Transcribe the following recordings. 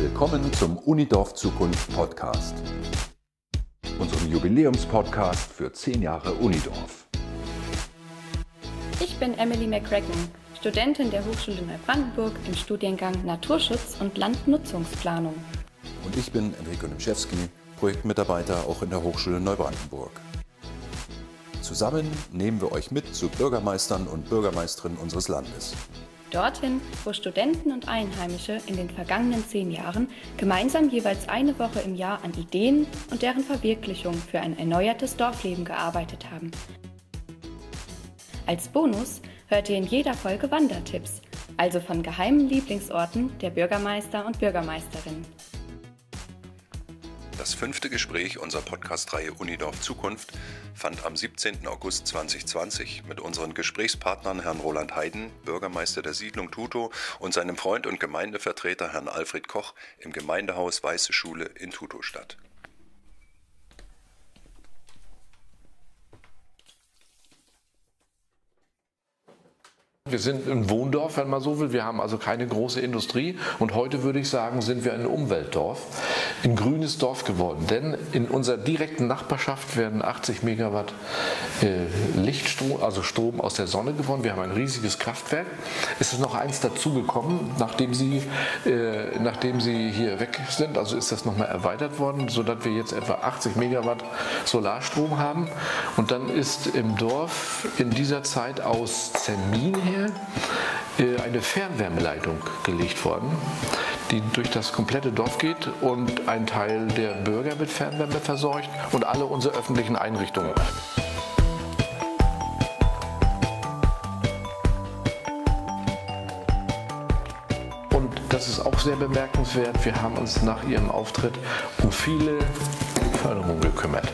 Willkommen zum Unidorf Zukunft Podcast, unserem Jubiläumspodcast für 10 Jahre Unidorf. Ich bin Emily McCracken, Studentin der Hochschule Neubrandenburg im Studiengang Naturschutz und Landnutzungsplanung. Und ich bin Enrico Nimschewski, Projektmitarbeiter auch in der Hochschule Neubrandenburg. Zusammen nehmen wir euch mit zu Bürgermeistern und Bürgermeisterinnen unseres Landes. Dorthin, wo Studenten und Einheimische in den vergangenen zehn Jahren gemeinsam jeweils eine Woche im Jahr an Ideen und deren Verwirklichung für ein erneuertes Dorfleben gearbeitet haben. Als Bonus hört ihr in jeder Folge Wandertipps, also von geheimen Lieblingsorten der Bürgermeister und Bürgermeisterinnen. Das fünfte Gespräch unserer Podcast-Reihe Unidorf Zukunft fand am 17. August 2020 mit unseren Gesprächspartnern Herrn Roland Heiden, Bürgermeister der Siedlung Tuto, und seinem Freund und Gemeindevertreter Herrn Alfred Koch im Gemeindehaus Weiße Schule in Tuto statt. Wir sind ein Wohndorf, wenn man so will. Wir haben also keine große Industrie. Und heute würde ich sagen, sind wir ein Umweltdorf, ein grünes Dorf geworden. Denn in unserer direkten Nachbarschaft werden 80 Megawatt äh, Lichtstrom, also Strom aus der Sonne gewonnen. Wir haben ein riesiges Kraftwerk. Es ist noch eins dazugekommen, nachdem Sie, äh, nachdem Sie hier weg sind. Also ist das nochmal erweitert worden, sodass wir jetzt etwa 80 Megawatt Solarstrom haben. Und dann ist im Dorf in dieser Zeit aus Zermin her äh, eine Fernwärmeleitung gelegt worden, die durch das komplette Dorf geht und ein Teil der Bürger mit Fernwärme versorgt und alle unsere öffentlichen Einrichtungen. Und das ist auch sehr bemerkenswert. Wir haben uns nach ihrem Auftritt um viele Förderungen gekümmert.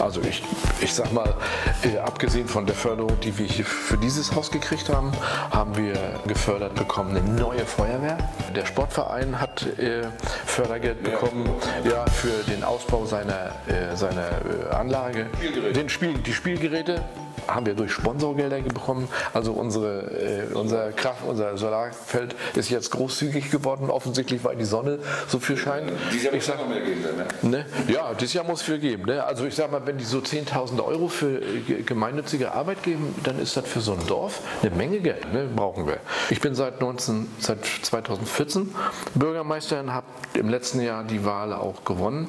Also ich, ich sag mal, äh, abgesehen von der Förderung, die wir hier für dieses Haus gekriegt haben, haben wir gefördert bekommen eine neue Feuerwehr. Der Sportverein hat äh, Fördergeld bekommen ja, für den Ausbau seiner, äh, seiner äh, Anlage. Den Spiel, die Spielgeräte haben wir durch Sponsorgelder bekommen. Also unsere, äh, unser Kraft, unser Solarfeld ist jetzt großzügig geworden, offensichtlich, weil die Sonne so viel scheint. Dieses Jahr muss es noch mehr geben, ne? ne? Ja, dieses Jahr muss viel geben. Ne? Also ich sag mal, wenn die so 10.000 Euro für äh, gemeinnützige Arbeit geben, dann ist das für so ein Dorf eine Menge Geld. Ne? Brauchen wir. Ich bin seit, 19, seit 2014 Bürgermeister und habe im letzten Jahr die Wahl auch gewonnen.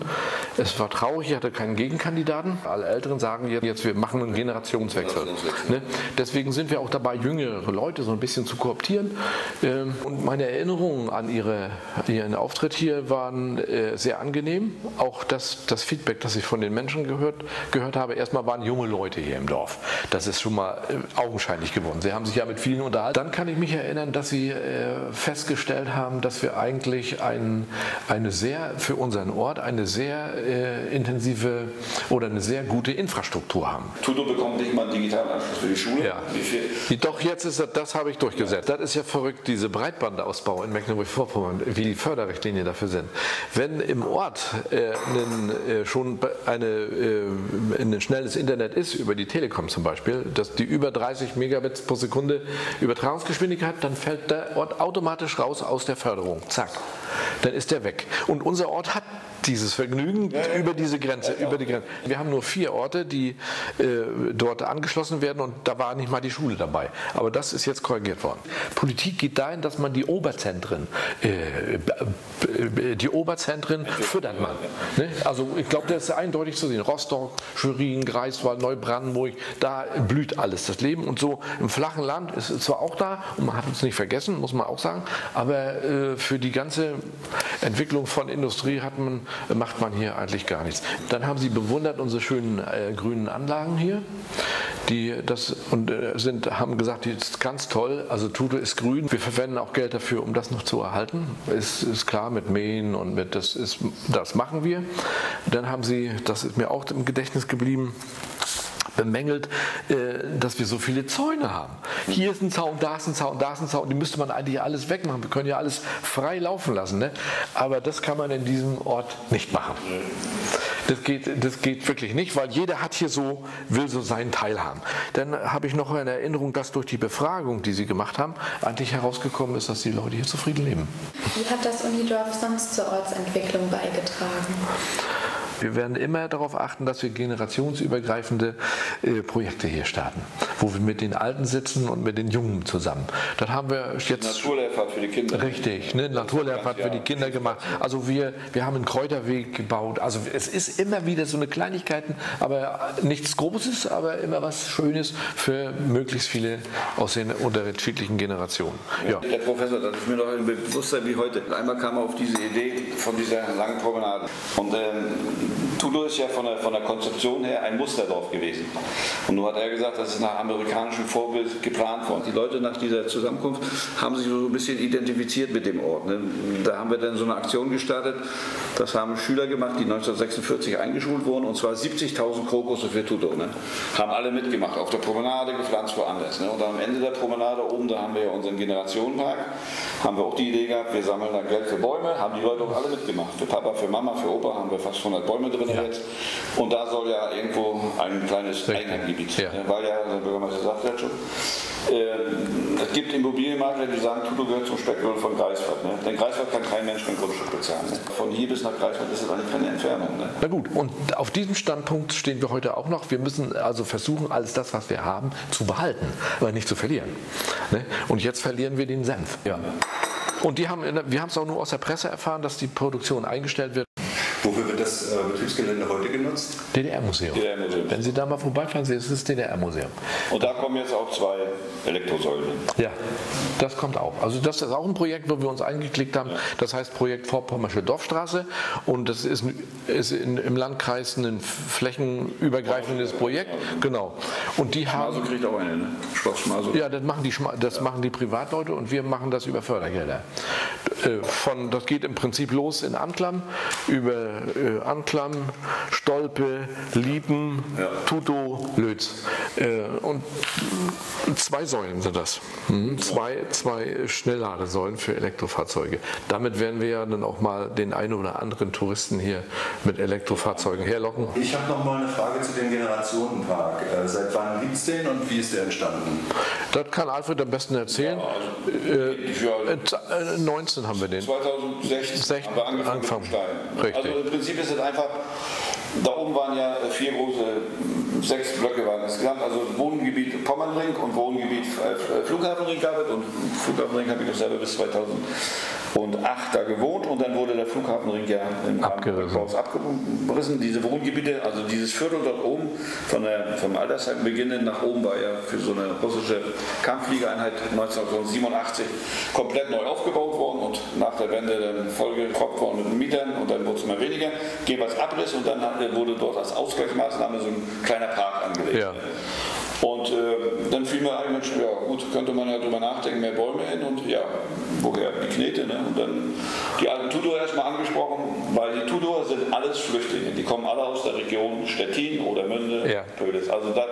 Es war traurig, ich hatte keinen Gegenkandidaten. Alle Älteren sagen jetzt, wir machen einen Generationswechsel. Ne? Deswegen sind wir auch dabei, jüngere Leute so ein bisschen zu kooptieren. Ähm, und meine Erinnerungen an ihre, ihren Auftritt hier waren äh, sehr angenehm. Auch das, das Feedback, das ich von den Menschen gehört, gehört habe, erstmal waren junge Leute hier im Dorf. Das ist schon mal äh, augenscheinlich geworden. Sie haben sich ja mit vielen unterhalten. Dann kann ich mich erinnern, dass sie äh, festgestellt haben, dass wir eigentlich ein, eine sehr, für unseren Ort, eine sehr intensive oder eine sehr gute Infrastruktur haben. Tudo bekommt nicht mal die digitalen Anschluss für die Schule. Ja. Doch jetzt ist das, das habe ich durchgesetzt. Ja. Das ist ja verrückt, diese Breitbandausbau in Mecklenburg-Vorpommern, wie die Förderrichtlinien dafür sind. Wenn im Ort äh, einen, äh, schon eine, äh, ein schnelles Internet ist, über die Telekom zum Beispiel, dass die über 30 Megabits pro Sekunde Übertragungsgeschwindigkeit, dann fällt der Ort automatisch raus aus der Förderung. Zack. Dann ist der weg. Und unser Ort hat dieses Vergnügen ja, ja, über diese Grenze, über die Grenze. Wir haben nur vier Orte, die äh, dort angeschlossen werden und da war nicht mal die Schule dabei. Aber das ist jetzt korrigiert worden. Politik geht dahin, dass man die Oberzentren, äh, die Oberzentren fördert man. Ne? Also ich glaube, das ist eindeutig zu sehen. Rostock, Schwerin, Greifswald, Neubrandenburg, da blüht alles das Leben und so im flachen Land ist es zwar auch da und man hat es nicht vergessen, muss man auch sagen, aber äh, für die ganze Entwicklung von Industrie hat man macht man hier eigentlich gar nichts. Dann haben sie bewundert unsere schönen äh, grünen Anlagen hier. Die das und äh, sind, haben gesagt, die ist ganz toll. Also Tuto ist grün. Wir verwenden auch Geld dafür, um das noch zu erhalten. Ist, ist klar mit Mähen und mit das ist das machen wir. Dann haben sie, das ist mir auch im Gedächtnis geblieben, bemängelt, äh, dass wir so viele Zäune haben. Hier ist ein Zaun, da ist ein Zaun, da ist ein Zaun. Die müsste man eigentlich alles wegmachen. Wir können ja alles frei laufen lassen. Ne? Aber das kann man in diesem Ort nicht machen. Das geht, das geht wirklich nicht, weil jeder hat hier so, will so seinen Teil haben. Dann habe ich noch eine Erinnerung, dass durch die Befragung, die Sie gemacht haben, eigentlich herausgekommen ist, dass die Leute hier zufrieden leben. Wie hat das Unidorf sonst zur Ortsentwicklung beigetragen? Wir werden immer darauf achten, dass wir generationsübergreifende äh, Projekte hier starten, wo wir mit den Alten sitzen und mit den Jungen zusammen. Das haben wir jetzt. Naturlehrfahrt für die Kinder. Richtig, ne? Naturlehrfahrt für die Kinder gemacht. Also wir, wir haben einen Kräuterweg gebaut. Also es ist immer wieder so eine Kleinigkeiten, aber nichts Großes, aber immer was Schönes für möglichst viele aus den unterschiedlichen Generationen. Ja. Der Professor, das ist mir noch ein Bewusstsein wie heute. Einmal kam er auf diese Idee von dieser langen Promenade. Und ähm, Tudo ist ja von der, von der Konzeption her ein Musterdorf gewesen. Und nun hat er gesagt, das ist nach amerikanischem Vorbild geplant worden. Die Leute nach dieser Zusammenkunft haben sich so ein bisschen identifiziert mit dem Ort. Ne? Da haben wir dann so eine Aktion gestartet. Das haben Schüler gemacht, die 1946 eingeschult wurden, und zwar 70.000 Krokusse für Tudo. Ne? Haben alle mitgemacht, auf der Promenade gepflanzt, woanders. Ne? Und am Ende der Promenade oben, da haben wir ja unseren Generationenpark, haben wir auch die Idee gehabt, wir sammeln da Geld für Bäume, haben die Leute auch alle mitgemacht. Für Papa, für Mama, für Opa haben wir fast 100 Bäume drin ja. jetzt. Und da soll ja irgendwo ein kleines Einheimgebiet, ja. weil ja, der Bürgermeister sagt ja schon, äh, es gibt Immobilienmakler, die sagen, Tudo gehört zum Speckgürtel von Greifswald. Ne? Denn Greifswald kann kein Mensch ein Grundstück bezahlen. Ne? Von hier bis nach Greifswald ist es eigentlich keine Entfernung. Ne? Na gut, und auf diesem Standpunkt stehen wir heute auch noch. Wir müssen also versuchen, alles das, was wir haben, zu behalten, aber nicht zu verlieren. Ne? Und jetzt verlieren wir den Senf. Ja. Und die haben, wir haben es auch nur aus der Presse erfahren, dass die Produktion eingestellt wird. Wofür wird das äh, Betriebsgelände heute genutzt? DDR-Museum. DDR Wenn Sie da mal vorbeifahren, sehen Sie das DDR-Museum. Und da kommen jetzt auch zwei Elektrosäulen. Ja, das kommt auch. Also das ist auch ein Projekt, wo wir uns eingeklickt haben. Ja. Das heißt Projekt Vorpommersche Dorfstraße. Und das ist, ist in, im Landkreis ein flächenübergreifendes Projekt. Genau. Und die haben. Schmaso kriegt auch eine, ne? Schloss Schmaso. Ja, das machen die, das ja. machen die Privatleute und wir machen das über Fördergelder. Äh, von, das geht im Prinzip los in Anklam, über äh, Anklam, Stolpe, Liepen, ja. Tuto, Lötz. Äh, und zwei Säulen sind das. Mhm. Zwei, zwei Schnellladesäulen für Elektrofahrzeuge. Damit werden wir ja dann auch mal den einen oder anderen Touristen hier mit Elektrofahrzeugen herlocken. Ich habe noch mal eine Frage zu dem Generationenpark. Äh, seit wann gibt es den und wie ist der entstanden? Das kann Alfred am besten erzählen. Ja, also, äh, 19 haben wir den. 2016 haben wir angefangen, angefangen. mit Stein. Richtig. Also im Prinzip ist es einfach, da oben waren ja vier große, sechs Blöcke waren insgesamt, also Wohngebiet Pommernring und Wohngebiet äh, Flughafenring gab es und Flughafenring habe ich noch selber bis 2000 und acht da gewohnt und dann wurde der Flughafenring ja im abgerissen. abgerissen. Diese Wohngebiete, also dieses Viertel dort oben, von der, vom Altersheim beginnend nach oben war ja für so eine russische Kampffliegereinheit 1987 komplett neu aufgebaut worden und nach der Wende dann vollgekroppt worden mit den Mietern und dann wurde es immer weniger. Als Abriss und dann wurde dort als Ausgleichsmaßnahme so ein kleiner Park angelegt. Ja. Und äh, dann fiel mir ein, Mensch, ja gut, könnte man ja drüber nachdenken, mehr Bäume hin und ja, woher die Knete. Ne? Und dann die alten Tudor erstmal angesprochen, weil die Tudor sind alles Flüchtlinge. Die kommen alle aus der Region Stettin oder Münde, ja. Pödes. Also da,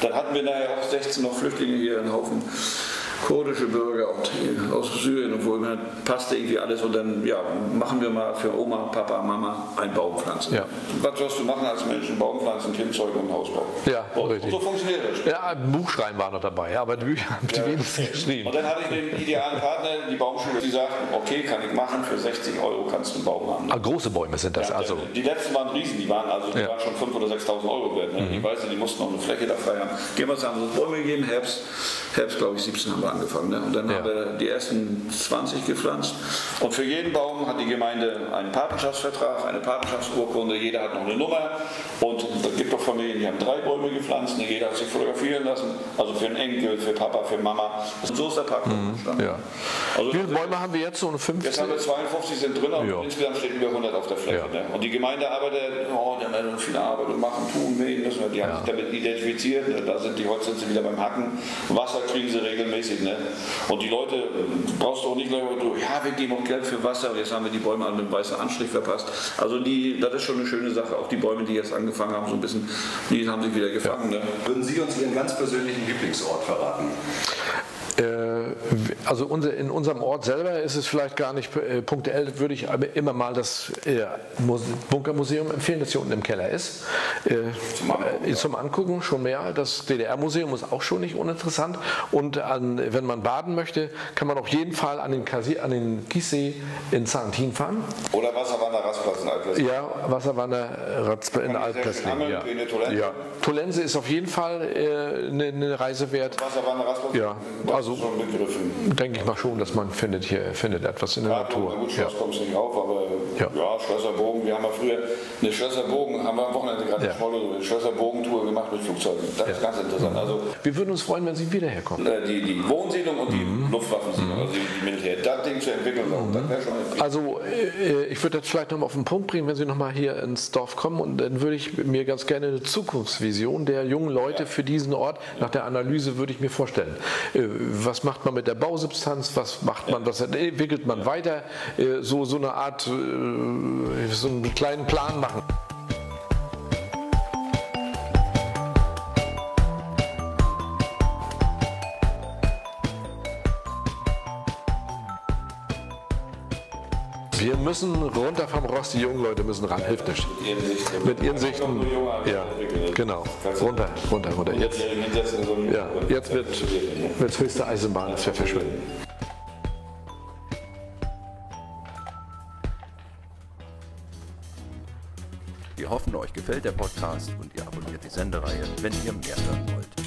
dann hatten wir nachher auch 16 noch Flüchtlinge hier in Haufen kurdische Bürger aus Syrien und wo immer passte irgendwie alles und dann ja, machen wir mal für Oma, Papa, Mama ein Baum pflanzen. Ja. Was sollst du machen als Mensch? Baum pflanzen, Kind zeugen und Haus bauen. Ja, und, richtig. so funktioniert das. Ja, ein Buchschreiben war noch dabei, aber die Bücher haben die ja. wenigsten geschrieben. Und dann hatte ich den idealen Partner, die Baumschule, die sagten, okay, kann ich machen, für 60 Euro kannst du einen Baum haben. Ah, große Bäume sind das ja, also. Die letzten waren riesen, die waren also die ja. waren schon 5.000 oder 6.000 Euro wert. Ne? Mhm. Ich weiß nicht, die mussten noch eine Fläche da frei haben. Gehen wir uns so Bäume gegeben, Herbst, Herbst glaube ich 17 haben wir angefangen. Ne? Und dann ja. haben wir die ersten 20 gepflanzt. Und für jeden Baum hat die Gemeinde einen Patenschaftsvertrag, eine Patenschaftsurkunde, jeder hat noch eine Nummer. Und Familien, die haben drei Bäume gepflanzt, und jeder hat sich fotografieren lassen. Also für einen Enkel, für Papa, für Mama. Und so ist der Park mhm. Ja. Also Wie viele Bäume haben wir jetzt? So 50? Jetzt haben wir 52 sind drin und ja. insgesamt stehen über 100 auf der Fläche. Ja. Ne? Und die Gemeinde arbeitet, oh, die haben ja viel Arbeit und machen, tun, mähen, müssen wir. Die haben sich damit identifiziert. Ne? Da sind die heute sind sie wieder beim Hacken. Wasser kriegen sie regelmäßig. Ne? Und die Leute brauchst du auch nicht gleich, ja, wir geben auch Geld für Wasser, jetzt haben wir die Bäume an einem weißen Anstrich verpasst. Also die, das ist schon eine schöne Sache. Auch die Bäume, die jetzt angefangen haben, so ein bisschen, die haben sich wieder gefangen. Ja. Ne? Würden Sie uns Ihren ganz persönlichen Lieblingsort verraten? Äh, also in unserem Ort selber ist es vielleicht gar nicht äh, punktuell, würde ich aber immer mal das äh, Bunkermuseum empfehlen, das hier unten im Keller ist. Zum Angucken, zum Angucken schon mehr. Das DDR-Museum ist auch schon nicht uninteressant. Und an, wenn man baden möchte, kann man auf jeden Fall an den, Kasi, an den Gießsee in Sarntin fahren. Oder Wasserwanner Rastplatz in Altplässling. Ja, Wasserwanner Rastplatz in Altplässling. Ja. ja. Tolense ist auf jeden Fall eine, eine Reise wert. Wasserwanner Rastplatz? Ja, also denke ich mal schon, dass man findet hier findet etwas in der ja, Natur. Gut, Schloss ja. kommst nicht auf, aber ja. ja, Schlösserbogen, wir haben ja früher eine Schlösserbogen, haben wir am Wochenende gerade ja. eine Schlösserbogentour gemacht mit Flugzeugen. Das ja. ist ganz interessant. Also, wir würden uns freuen, wenn Sie wieder herkommen. Äh, die, die Wohnsiedlung und die mhm. Luftwaffensiedlung, mhm. also die Militär, das Ding zu entwickeln, mhm. das wäre schon Also äh, ich würde das vielleicht nochmal auf den Punkt bringen, wenn Sie nochmal hier ins Dorf kommen und dann würde ich mir ganz gerne eine Zukunftsvision der jungen Leute für diesen Ort, nach der Analyse würde ich mir vorstellen. Was macht man mit der Bausubstanz, was macht man, was entwickelt man weiter, äh, so, so eine Art, äh, so einen kleinen Plan machen. Müssen runter vom Rost, die jungen Leute müssen ran, hilft nicht. Mit ihren Sichten. Ja, genau. Runter, runter, runter. Jetzt, ja, jetzt wird, wird höchste Eisenbahn, das wir verschwinden. Wir hoffen, euch gefällt der Podcast und ihr abonniert die Sendereihe, wenn ihr mehr hören wollt.